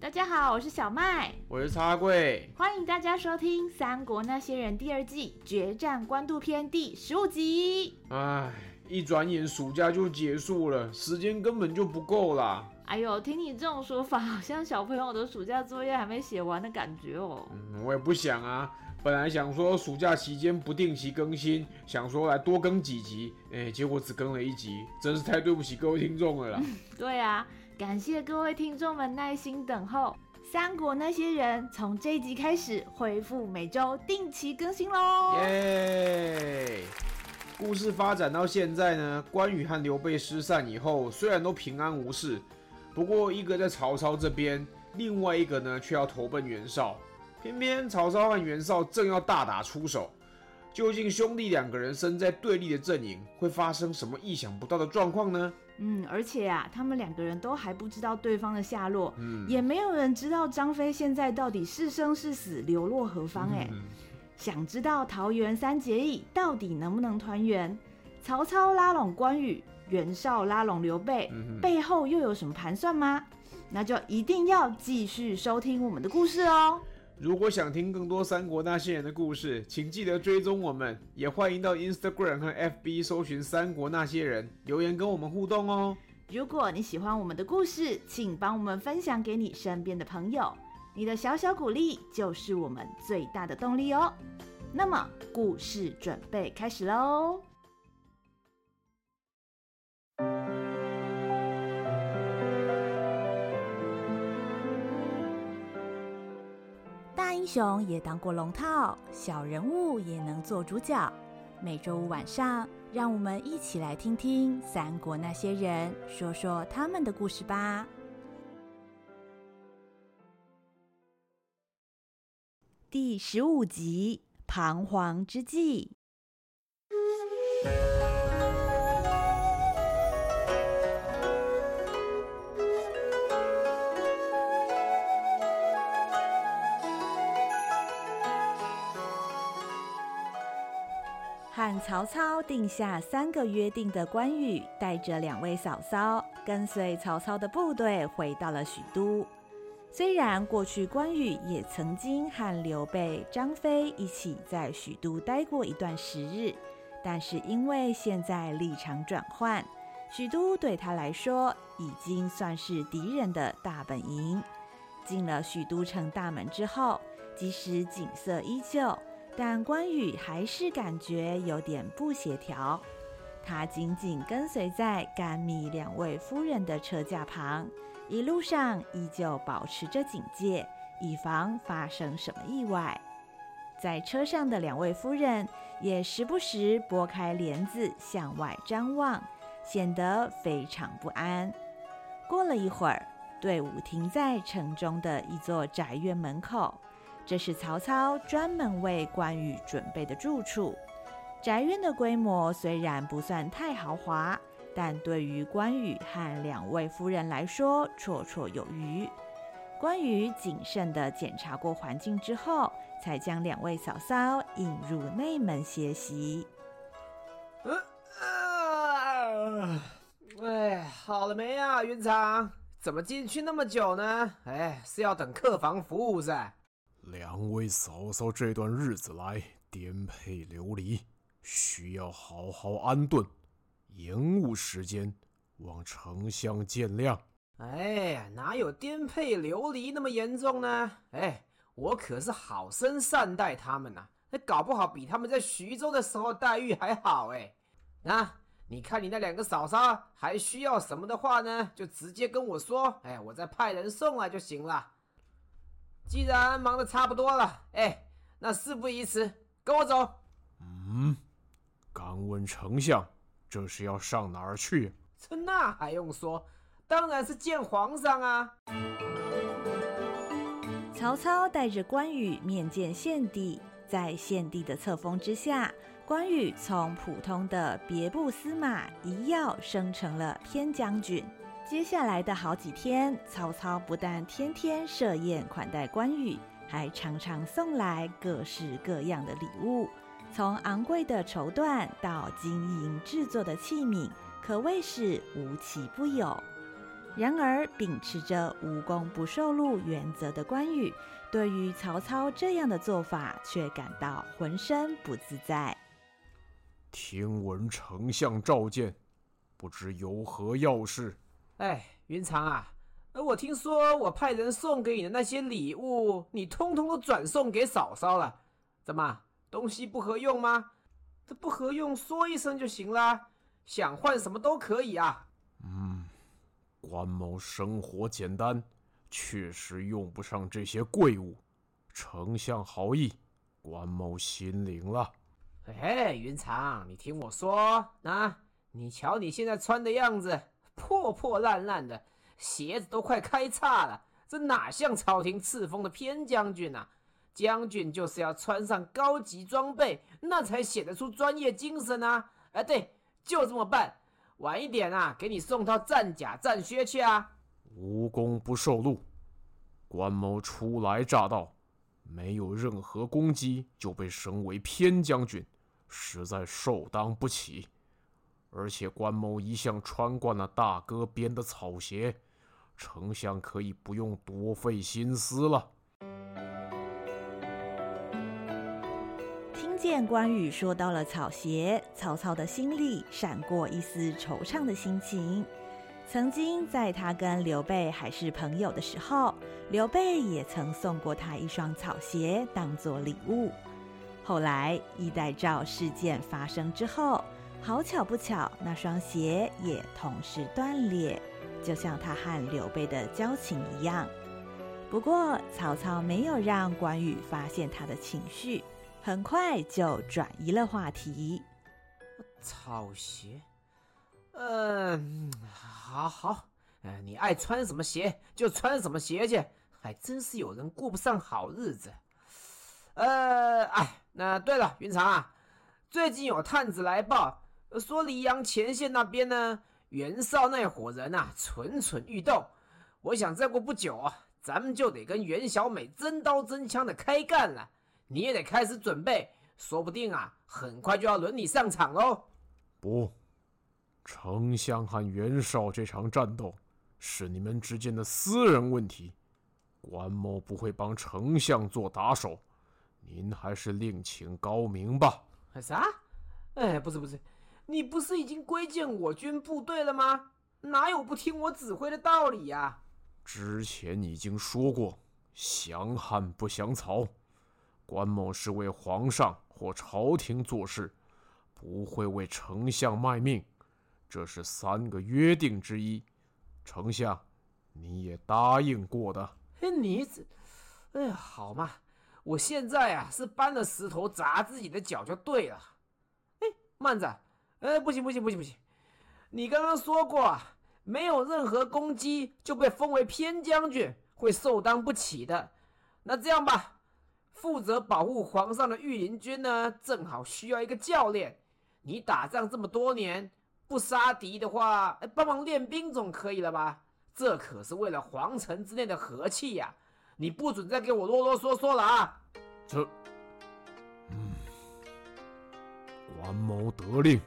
大家好，我是小麦，我是茶贵，欢迎大家收听《三国那些人》第二季决战官渡篇第十五集。哎，一转眼暑假就结束了，时间根本就不够啦。哎呦，听你这种说法，好像小朋友的暑假作业还没写完的感觉哦。嗯，我也不想啊，本来想说暑假期间不定期更新，想说来多更几集，哎，结果只更了一集，真是太对不起各位听众了啦。嗯，对啊。感谢各位听众们耐心等候，《三国那些人》从这一集开始恢复每周定期更新喽！耶！故事发展到现在呢，关羽和刘备失散以后，虽然都平安无事，不过一个在曹操这边，另外一个呢却要投奔袁绍。偏偏曹操和袁绍正要大打出手，究竟兄弟两个人身在对立的阵营，会发生什么意想不到的状况呢？嗯，而且啊，他们两个人都还不知道对方的下落，嗯，也没有人知道张飞现在到底是生是死，流落何方。哎，嗯，想知道桃园三结义到底能不能团圆？曹操拉拢关羽，袁绍拉拢刘备，嗯，背后又有什么盘算吗？那就一定要继续收听我们的故事哦。如果想听更多三国那些人的故事，请记得追踪我们，也欢迎到 Instagram 和 FB 搜寻三国那些人，留言跟我们互动哦。如果你喜欢我们的故事，请帮我们分享给你身边的朋友，你的小小鼓励就是我们最大的动力哦。那么，故事准备开始喽。英雄也当过龙套，小人物也能做主角。每周五晚上，让我们一起来听听三国那些人说说他们的故事吧。第十五集：彷徨之际。和曹操定下三个约定的关羽，带着两位嫂嫂，跟随曹操的部队回到了许都。虽然过去关羽也曾经和刘备、张飞一起在许都待过一段时日，但是因为现在立场转换，许都对他来说已经算是敌人的大本营。进了许都城大门之后，即使景色依旧。但关羽还是感觉有点不协调，他紧紧跟随在甘縻两位夫人的车驾旁，一路上依旧保持着警戒，以防发生什么意外。在车上的两位夫人也时不时拨开帘子向外张望，显得非常不安。过了一会儿，队伍停在城中的一座宅院门口。这是曹操专门为关羽准备的住处。宅院的规模虽然不算太豪华，但对于关羽和两位夫人来说绰绰有余。关羽谨慎地检查过环境之后，才将两位嫂嫂引入内门歇息。哎，好了没啊，云长？怎么进去那么久呢？哎，是要等客房服务噻。两位嫂嫂这段日子来颠沛流离，需要好好安顿，延误时间，望丞相见谅。哎，哪有颠沛流离那么严重呢？哎，我可是好生善待他们呐、那搞不好比他们在徐州的时候待遇还好哎。那你看你那两个嫂嫂还需要什么的话呢，就直接跟我说，哎，我再派人送来就行了。既然忙得差不多了，哎，那事不宜迟，跟我走。嗯，敢问丞相，这是要上哪儿去？这那还用说？当然是见皇上啊！曹操带着关羽面见献帝，在献帝的册封之下，关羽从普通的别部司马一跃升成了偏将军。接下来的好几天，曹操不但天天设宴款待关羽，还常常送来各式各样的礼物，从昂贵的绸缎到金银制作的器皿，可谓是无奇不有。然而，秉持着无功不受禄原则的关羽，对于曹操这样的做法，却感到浑身不自在。听闻丞相召见，不知有何要事？哎，云长啊，我听说我派人送给你的那些礼物，你通通都转送给嫂嫂了，怎么东西不合用吗？这不合用，说一声就行啦，想换什么都可以啊。嗯。关某生活简单，确实用不上这些贵物。丞相好意，关某心领了。嘿嘿，云长，你听我说啊，你瞧你现在穿的样子，破破烂烂的，鞋子都快开叉了，这哪像朝廷赐封的偏将军啊？将军就是要穿上高级装备，那才显得出专业精神啊！哎，对，就这么办。晚一点啊，给你送套战甲战靴去啊！无功不受禄，关某初来乍到，没有任何功绩就被升为偏将军，实在受当不起。而且关某一向穿惯了大哥编的草鞋，丞相可以不用多费心思了。听见关羽说到了草鞋，曹操的心里闪过一丝惆怅的心情。曾经在他跟刘备还是朋友的时候，刘备也曾送过他一双草鞋当做礼物。后来衣带诏事件发生之后，好巧不巧，那双鞋也同时断裂，就像他和刘备的交情一样。不过曹操没有让关羽发现他的情绪。很快就转移了话题。草鞋，嗯，好好，哎，你爱穿什么鞋就穿什么鞋去，还真是有人过不上好日子。呃，哎，那对了，云长啊，最近有探子来报，说黎阳前线那边呢，袁绍那伙人啊，蠢蠢欲动。我想再过不久啊，咱们就得跟袁小美真刀真枪的开干了。你也得开始准备，说不定啊，很快就要轮你上场喽。不，丞相和袁绍这场战斗是你们之间的私人问题，关某不会帮丞相做打手，您还是另请高明吧。啥？哎，不是不是，你不是已经归建我军部队了吗？哪有不听我指挥的道理呀？之前已经说过，降汉不降曹。关某是为皇上或朝廷做事，不会为丞相卖命，这是三个约定之一。丞相，你也答应过的。嘿，你这，哎呀，好嘛，我现在啊是搬了石头砸自己的脚就对了。哎，慢着，哎，不行不行不行不行，你刚刚说过啊，没有任何攻击就被封为偏将军，会受当不起的。那这样吧。负责保护皇上的御林军呢，正好需要一个教练。你打仗这么多年，不杀敌的话，帮忙练兵总可以了吧？这可是为了皇城之内的和气呀！你不准再给我啰啰嗦嗦了啊！这，嗯，关某得令。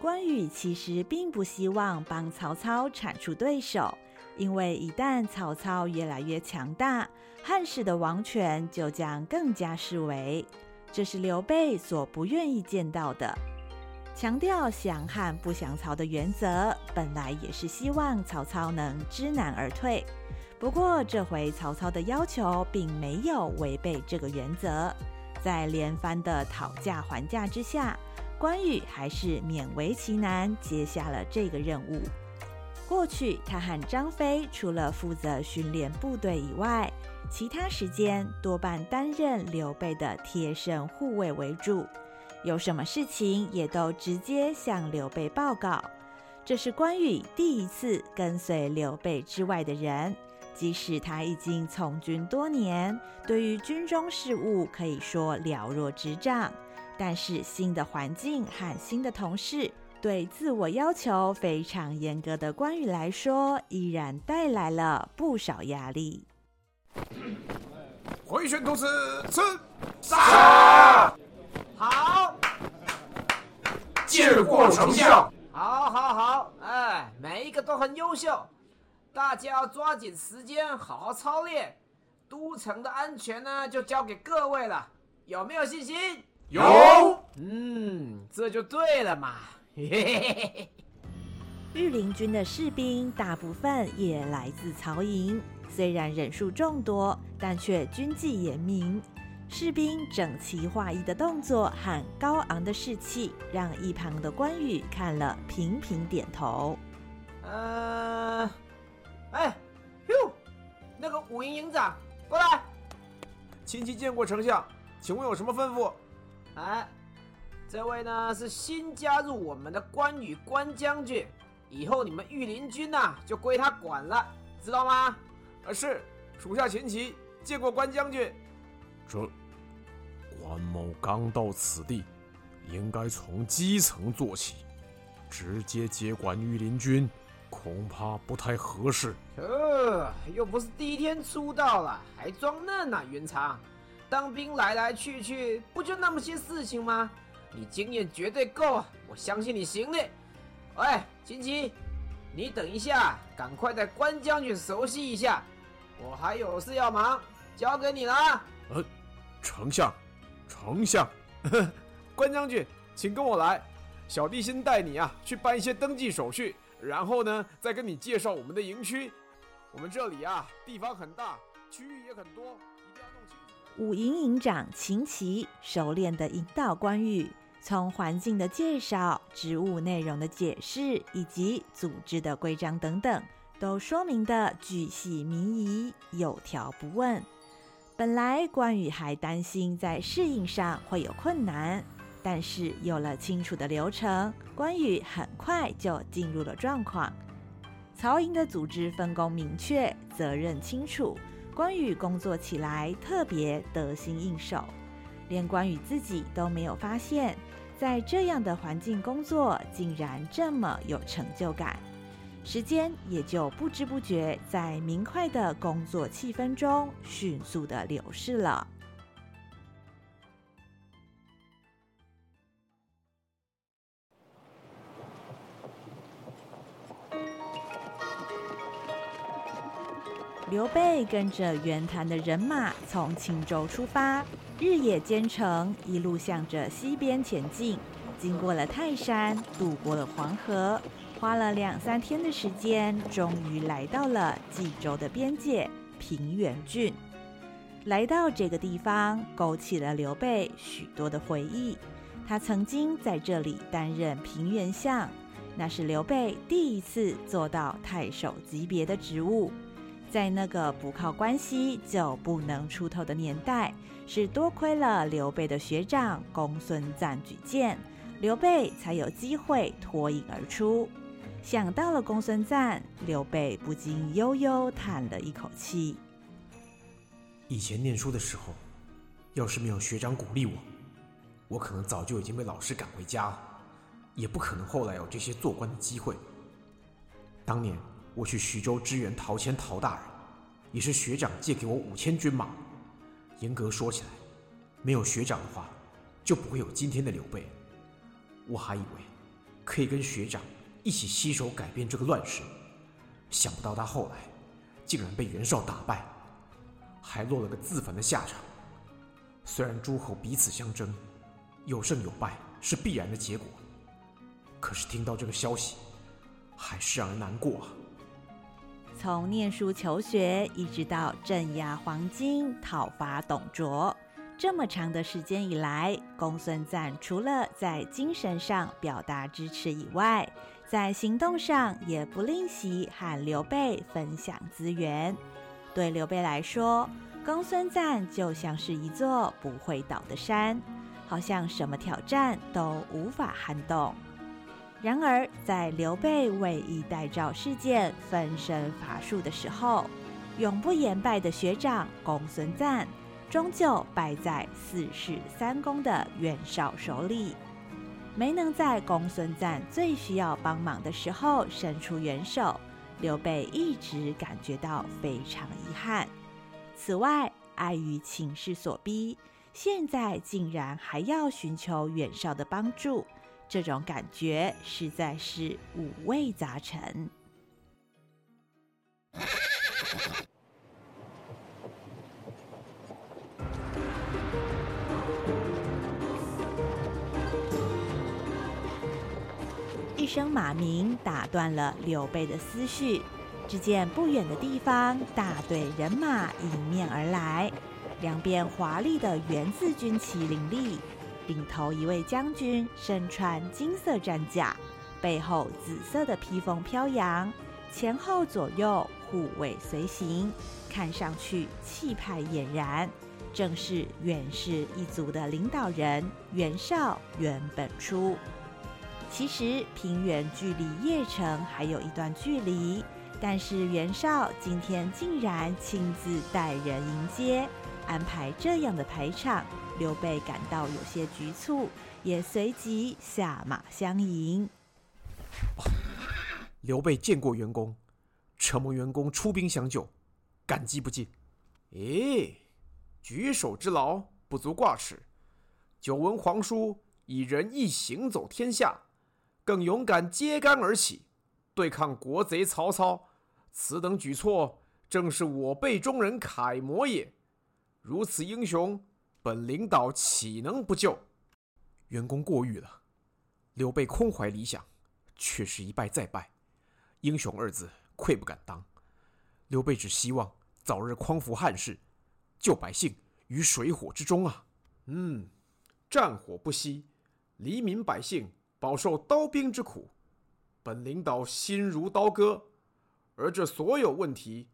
关羽其实并不希望帮曹操铲除对手。因为一旦曹操越来越强大，汉室的王权就将更加式微，这是刘备所不愿意见到的。强调降汉不降曹的原则，本来也是希望曹操能知难而退。不过这回曹操的要求并没有违背这个原则，在连番的讨价还价之下，关羽还是勉为其难接下了这个任务。过去，他和张飞除了负责训练部队以外，其他时间多半担任刘备的贴身护卫为主，有什么事情也都直接向刘备报告。这是关羽第一次跟随刘备之外的人。即使他已经从军多年，对于军中事务可以说了若指掌，但是新的环境和新的同事，对自我要求非常严格的关羽来说，依然带来了不少压力。回旋突刺，刺杀！好，见过丞相。好，好，好，哎，每一个都很优秀。大家要抓紧时间，好好操练。都城的安全呢，就交给各位了。有没有信心？有。嗯，这就对了嘛。嘿嘿嘿嘿。御林军的士兵大部分也来自曹营，虽然人数众多，但却军纪严明。士兵整齐划一的动作和高昂的士气，让一旁的关羽看了频频点头。嗯、呃。哎，哟，那个武营营长过来。亲戚见过丞相，请问有什么吩咐？哎，这位呢是新加入我们的关羽关将军，以后你们御林军呐、啊、就归他管了，知道吗？啊，是，属下秦琪见过关将军。这关某刚到此地，应该从基层做起，直接接管御林军。恐怕不太合适。呃，又不是第一天出道了，还装嫩呢、啊。云长，当兵来来去去，不就那么些事情吗？你经验绝对够，我相信你行的。喂，秦琪，你等一下，赶快带关将军熟悉一下。我还有事要忙，交给你了。呃，丞相，丞相，关将军，请跟我来。小弟先带你啊去办一些登记手续。然后呢，再跟你介绍我们的营区。我们这里啊，地方很大，区域也很多，五。营营长秦琪熟练地引导关羽，从环境的介绍、职务内容的解释以及组织的规章等等，都说明得巨细靡遗、有条不紊。本来关羽还担心在适应上会有困难。但是有了清楚的流程，关羽很快就进入了状况。曹营的组织分工明确，责任清楚，关羽工作起来特别得心应手，连关羽自己都没有发现，在这样的环境工作竟然这么有成就感。时间也就不知不觉在明快的工作气氛中迅速的流逝了。刘备跟着袁谭的人马从青州出发，日夜兼程，一路向着西边前进。经过了泰山，渡过了黄河，花了两三天的时间，终于来到了冀州的边界平原郡。来到这个地方，勾起了刘备许多的回忆。他曾经在这里担任平原相，那是刘备第一次做到太守级别的职务。在那个不靠关系就不能出头的年代，是多亏了刘备的学长公孙瓒举荐，刘备才有机会脱颖而出。想到了公孙瓒，刘备不禁悠悠叹了一口气。以前念书的时候，要是没有学长鼓励我，我可能早就已经被老师赶回家了，也不可能后来有这些做官的机会。当年。我去徐州支援陶谦陶大人，也是学长借给我五千军马。严格说起来，没有学长的话，就不会有今天的刘备。我还以为可以跟学长一起携手改变这个乱世，想不到他后来竟然被袁绍打败，还落了个自焚的下场。虽然诸侯彼此相争，有胜有败是必然的结果，可是听到这个消息，还是让人难过啊。从念书求学，一直到镇压黄巾、讨伐董卓，这么长的时间以来，公孙瓒除了在精神上表达支持以外，在行动上也不吝惜和刘备分享资源。对刘备来说，公孙瓒就像是一座不会倒的山，好像什么挑战都无法撼动。然而，在刘备为以代赵事件分身乏术的时候，永不言败的学长公孙瓒，终究败在四世三公的袁绍手里，没能在公孙瓒最需要帮忙的时候伸出援手。刘备一直感觉到非常遗憾。此外，碍于情势所逼，现在竟然还要寻求袁绍的帮助，这种感觉实在是五味杂陈。一声马鸣打断了刘备的思绪。只见不远的地方，大队人马迎面而来，两边华丽的元字军旗林立，领头一位将军身穿金色战甲，背后紫色的披风飘扬，前后左右护卫随行，看上去气派俨然，正是袁氏一族的领导人袁绍袁本初。其实平原距离邺城还有一段距离。但是袁绍今天竟然亲自带人迎接，安排这样的排场，刘备感到有些局促，也随即下马相迎。刘备见过袁公，承蒙袁公出兵相救，感激不尽。诶，举手之劳不足挂齿。久闻皇叔以仁义行走天下，更勇敢揭竿而起。对抗国贼曹操，此等举措正是我辈中人楷模也。如此英雄，本领导岂能不救？袁公过誉了。刘备空怀理想，却是一败再败，英雄二字愧不敢当。刘备只希望早日匡扶汉室，救百姓于水火之中啊！嗯，战火不息，黎民百姓饱受刀兵之苦。本领导心如刀割，而这所有问题，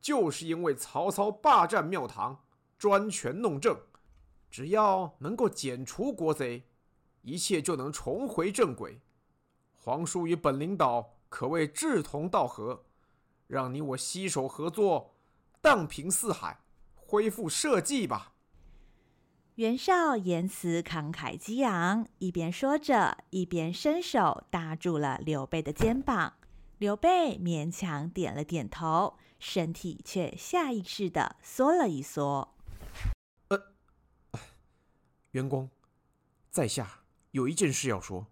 就是因为曹操霸占庙堂，专权弄政。只要能够剪除国贼，一切就能重回正轨。皇叔与本领导可谓志同道合，让你我携手合作，荡平四海，恢复社稷吧。袁绍言辞慷慨激昂，一边说着，一边伸手搭住了刘备的肩膀。刘备勉强点了点头，身体却下意识地缩了一缩。呃，袁公，在下有一件事要说，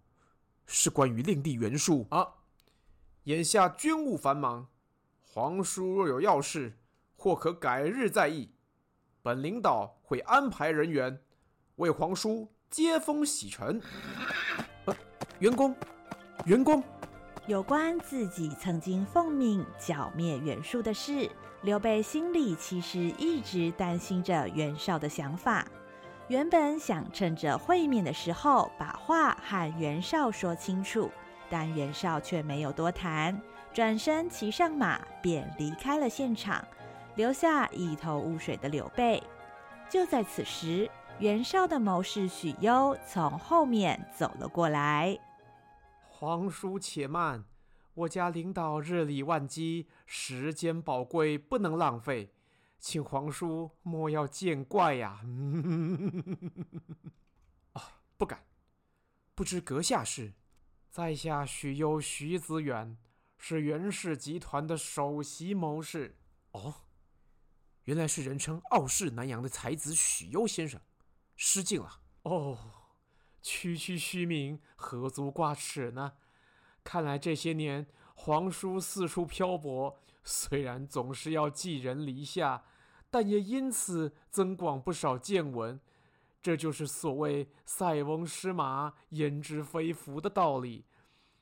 是关于令弟袁术啊。眼下军务繁忙，皇叔若有要事，或可改日再议。本领导会安排人员为皇叔接风洗尘。呃，袁公，袁公，有关自己曾经奉命剿灭袁术的事，刘备心里其实一直担心着袁绍的想法。原本想趁着会面的时候把话和袁绍说清楚，但袁绍却没有多谈，转身骑上马便离开了现场。留下一头雾水的刘备。就在此时，袁绍的谋士许攸从后面走了过来。皇叔且慢，我家领导日理万机，时间宝贵，不能浪费，请皇叔莫要见怪呀、啊。不敢。不知阁下是？在下许攸徐子远，是袁氏集团的首席谋士。哦。原来是人称傲视南阳的才子许攸先生，失敬了。哦，区区虚名，何足挂齿呢？看来这些年皇叔四处漂泊，虽然总是要寄人篱下，但也因此增广不少见闻。这就是所谓“塞翁失马，焉知非福”的道理。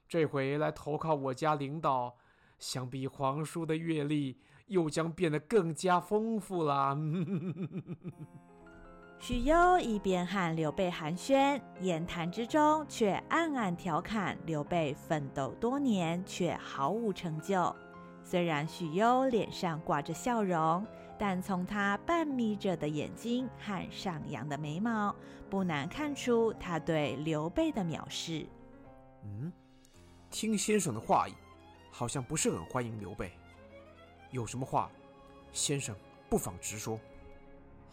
这回来投靠我家领导，想必皇叔的阅历。又将变得更加丰富啦！许攸一边和刘备寒暄，言谈之中却暗暗调侃刘备奋斗多年却毫无成就。虽然许攸脸上挂着笑容，但从他半眯着的眼睛和上扬的眉毛，不难看出他对刘备的藐视。嗯，听先生的话意，好像不是很欢迎刘备。有什么话，先生不妨直说。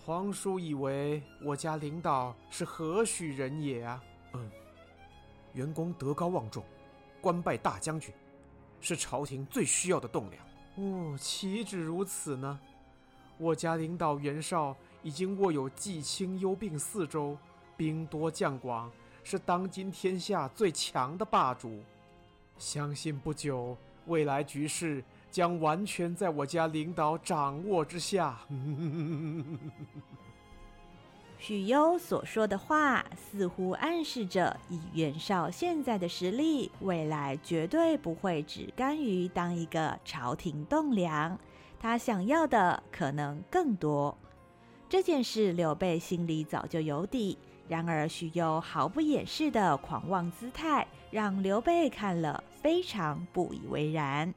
皇叔以为我家领导是何许人也啊？嗯，袁公德高望重，官拜大将军，是朝廷最需要的栋梁。哦，岂止如此呢？我家领导袁绍已经握有冀青幽并四州，兵多将广，是当今天下最强的霸主。相信不久，未来局势将完全在我家领导掌握之下。许攸所说的话，似乎暗示着以袁绍现在的实力，未来绝对不会只甘于当一个朝廷栋梁。他想要的可能更多。这件事，刘备心里早就有底。然而，许攸毫不掩饰的狂妄姿态，让刘备看了非常不以为然。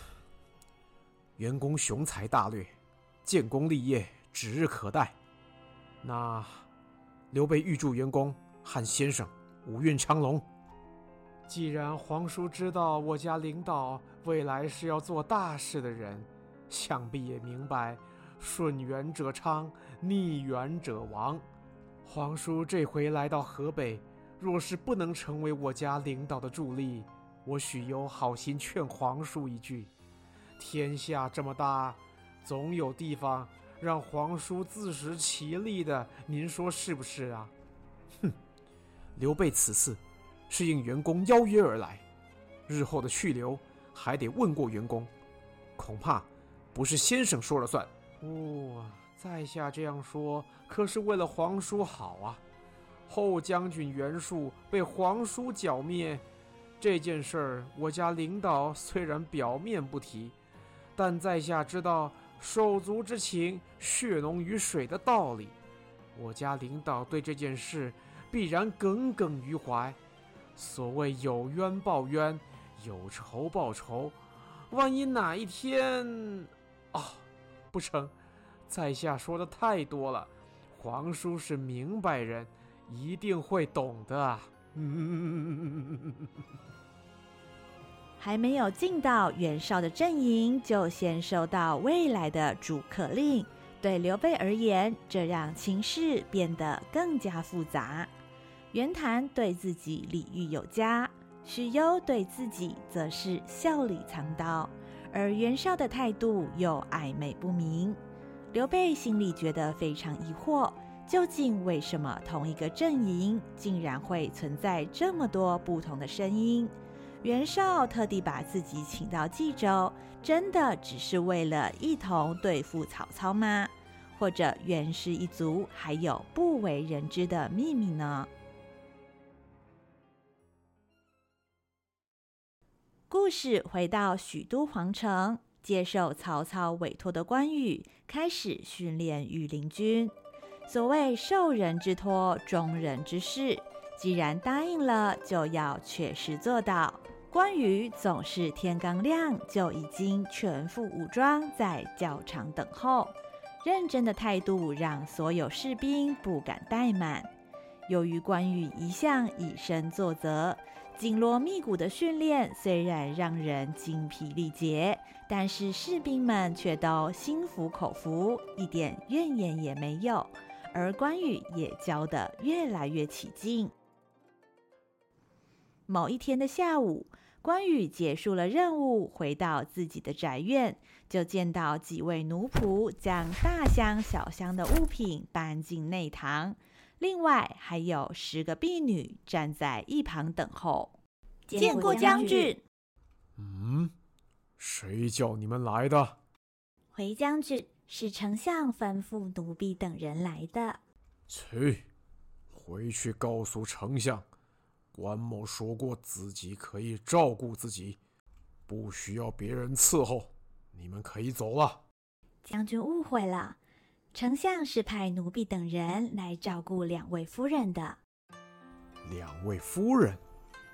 袁公雄才大略，建功立业指日可待。那刘备预祝袁公和先生五运昌隆。既然皇叔知道我家领导未来是要做大事的人，想必也明白顺缘者昌，逆缘者亡。皇叔这回来到河北，若是不能成为我家领导的助力，我许攸好心劝皇叔一句：天下这么大，总有地方让皇叔自食其力的。您说是不是啊？哼，刘备此次是应员工邀约而来，日后的去留还得问过员工，恐怕不是先生说了算。哦。在下这样说，可是为了皇叔好啊！后将军袁术被皇叔剿灭，这件事儿，我家领导虽然表面不提，但在下知道手足之情，血浓于水的道理。我家领导对这件事必然耿耿于怀。所谓有冤报冤，有仇报仇，万一哪一天……啊，不成！在下说的太多了，皇叔是明白人，一定会懂的嗯。还没有进到袁绍的阵营，就先收到未来的逐客令。对刘备而言，这让情势变得更加复杂。袁谭对自己礼遇有加，许攸对自己则是笑里藏刀，而袁绍的态度又暧昧不明。刘备心里觉得非常疑惑，究竟为什么同一个阵营竟然会存在这么多不同的声音？袁绍特地把自己请到冀州，真的只是为了一同对付曹操吗？或者袁氏一族还有不为人知的秘密呢？故事回到许都皇城。接受曹操委托的关羽开始训练羽林军。所谓受人之托，忠人之事，既然答应了，就要确实做到。关羽总是天刚亮就已经全副武装在教场等候，认真的态度让所有士兵不敢怠慢。由于关羽一向以身作则。紧锣密鼓的训练虽然让人精疲力竭，但是士兵们却都心服口服，一点怨言也没有。而关羽也教得越来越起劲。某一天的下午，关羽结束了任务，回到自己的宅院，就见到几位奴仆将大箱小箱的物品搬进内堂。另外还有十个婢女站在一旁等候。见过将军。嗯，谁叫你们来的？回将军，是丞相吩咐奴婢等人来的。去，回去告诉丞相，关某说过自己可以照顾自己，不需要别人伺候。你们可以走了。将军误会了。丞相是派奴婢等人来照顾两位夫人的。两位夫人？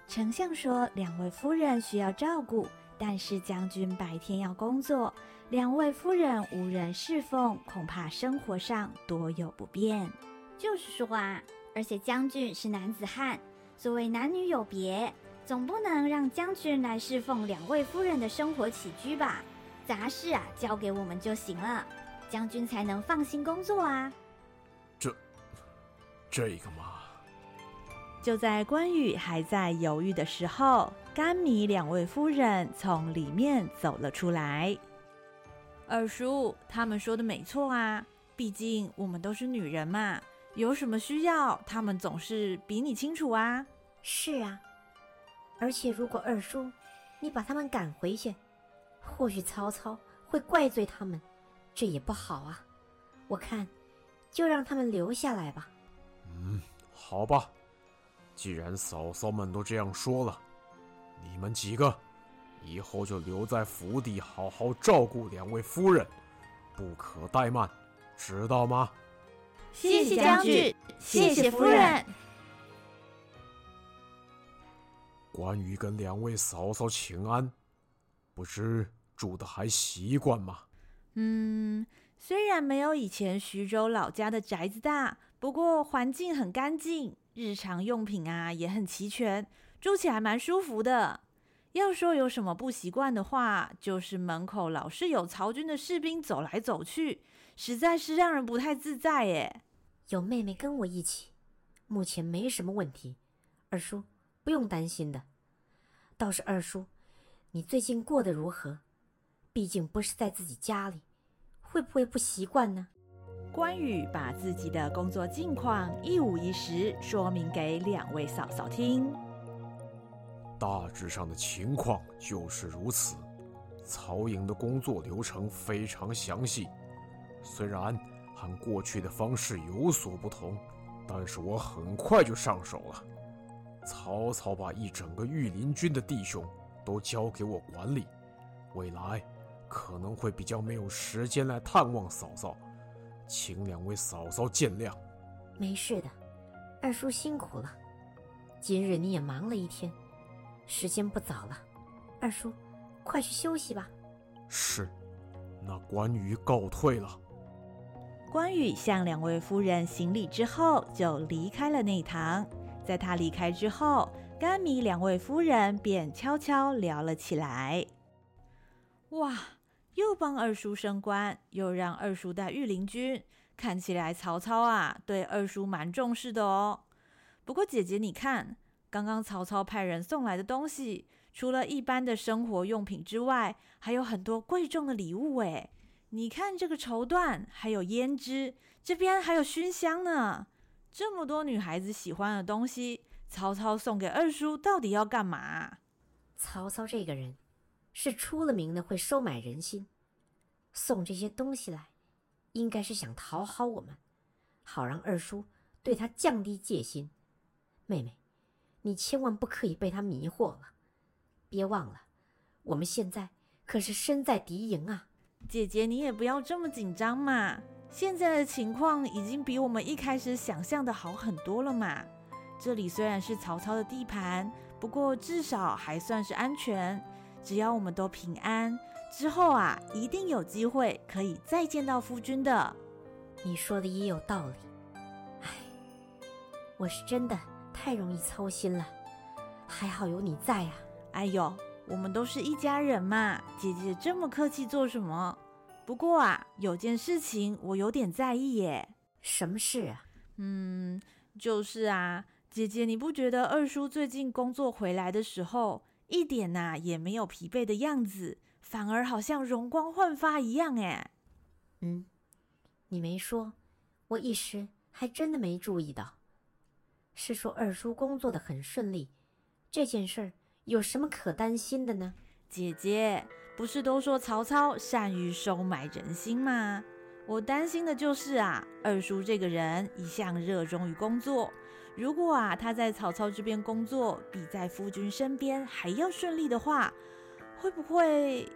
丞相说两位夫人需要照顾，但是将军白天要工作，两位夫人无人侍奉，恐怕生活上多有不便。就是说啊，而且将军是男子汉，所谓男女有别，总不能让将军来侍奉两位夫人的生活起居吧？杂事啊，交给我们就行了，将军才能放心工作啊。这，这个嘛。就在关羽还在犹豫的时候，甘米两位夫人从里面走了出来。二叔，他们说的没错啊，毕竟我们都是女人嘛，有什么需要，他们总是比你清楚啊。是啊，而且如果二叔你把他们赶回去，或许曹操会怪罪他们，这也不好啊。我看，就让他们留下来吧。嗯，好吧，既然嫂嫂们都这样说了，你们几个以后就留在府邸，好好照顾两位夫人，不可怠慢，知道吗？谢谢将军，谢谢夫人。关羽跟两位嫂嫂请安，不知住的还习惯吗？嗯，虽然没有以前徐州老家的宅子大，不过环境很干净，日常用品啊也很齐全，住起来蛮舒服的。要说有什么不习惯的话，就是门口老是有曹军的士兵走来走去，实在是让人不太自在耶。有妹妹跟我一起，目前没什么问题。二叔。不用担心的，倒是二叔，你最近过得如何？毕竟不是在自己家里，会不会不习惯呢？关羽把自己的工作近况一五一十说明给两位嫂嫂听。大致上的情况就是如此。曹营的工作流程非常详细，虽然和过去的方式有所不同，但是我很快就上手了。曹操把一整个御林军的弟兄都交给我管理，未来可能会比较没有时间来探望嫂嫂，请两位嫂嫂见谅。没事的，二叔辛苦了，今日你也忙了一天，时间不早了，二叔，快去休息吧。是，那关羽告退了。关羽向两位夫人行礼之后，就离开了内堂。在他离开之后，甘糜两位夫人便悄悄聊了起来。哇，又帮二叔升官，又让二叔带御林军，看起来曹操啊，对二叔蛮重视的哦。不过姐姐，你看，刚刚曹操派人送来的东西，除了一般的生活用品之外，还有很多贵重的礼物诶。你看这个绸缎，还有胭脂，这边还有熏香呢。这么多女孩子喜欢的东西，曹操送给二叔到底要干嘛？曹操这个人是出了名的会收买人心，送这些东西来，应该是想讨好我们，好让二叔对他降低戒心。妹妹，你千万不可以被他迷惑了，别忘了，我们现在可是身在敌营啊！姐姐，你也不要这么紧张嘛。现在的情况已经比我们一开始想象的好很多了嘛。这里虽然是曹操的地盘，不过至少还算是安全。只要我们都平安，之后啊，一定有机会可以再见到夫君的。你说的也有道理。唉，我是真的太容易操心了。还好有你在啊。哎呦，我们都是一家人嘛，姐姐这么客气做什么？不过啊，有件事情我有点在意耶。什么事啊？嗯，就是啊，姐姐，你不觉得二叔最近工作回来的时候，一点呐、啊、也没有疲惫的样子，反而好像容光焕发一样哎。嗯，你没说，我一时还真的没注意到。是说二叔工作的很顺利，这件事儿有什么可担心的呢？姐姐。不是都说曹操善于收买人心吗？我担心的就是啊，二叔这个人一向热衷于工作，如果啊他在曹操这边工作比在夫君身边还要顺利的话，会不会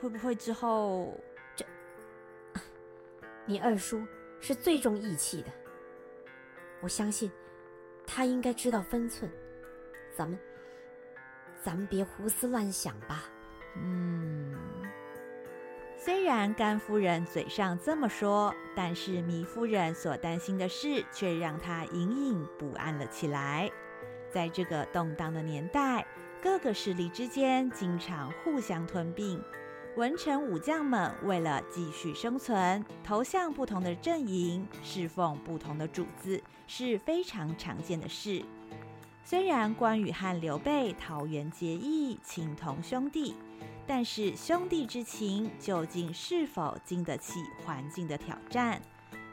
会不会之后这？你二叔是最重义气的，我相信他应该知道分寸，咱们咱们别胡思乱想吧。嗯，虽然甘夫人嘴上这么说，但是糜夫人所担心的事却让她隐隐不安了起来。在这个动荡的年代，各个势力之间经常互相吞并。文臣武将们为了继续生存，投向不同的阵营，侍奉不同的主子，是非常常见的事。虽然关羽和刘备桃园结义，情同兄弟，但是兄弟之情究竟是否经得起环境的挑战？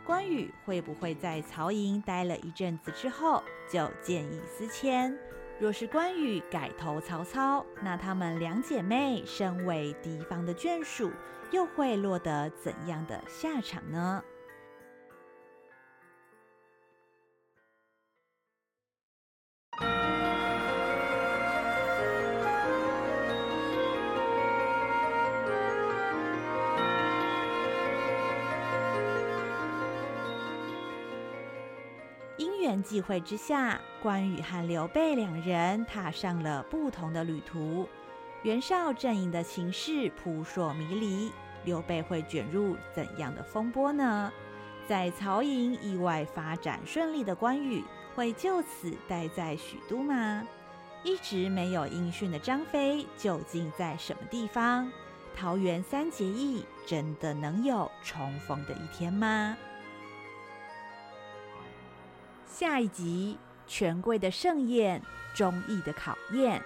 关羽会不会在曹营待了一阵子之后就见异思迁？若是关羽改投曹操，那他们两姐妹身为敌方的眷属，又会落得怎样的下场呢？忌讳之下，关羽和刘备两人踏上了不同的旅途。袁绍阵营的情势扑朔迷离，刘备会卷入怎样的风波呢？在曹营意外发展顺利的关羽，会就此待在许都吗？一直没有音讯的张飞究竟在什么地方？桃园三结义真的能有重逢的一天吗？下一集，权贵的盛宴，忠义的考验。